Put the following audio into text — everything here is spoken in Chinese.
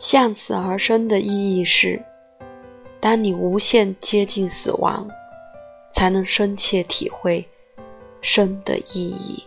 向死而生的意义是当你无限接近死亡才能深切体会生的意义。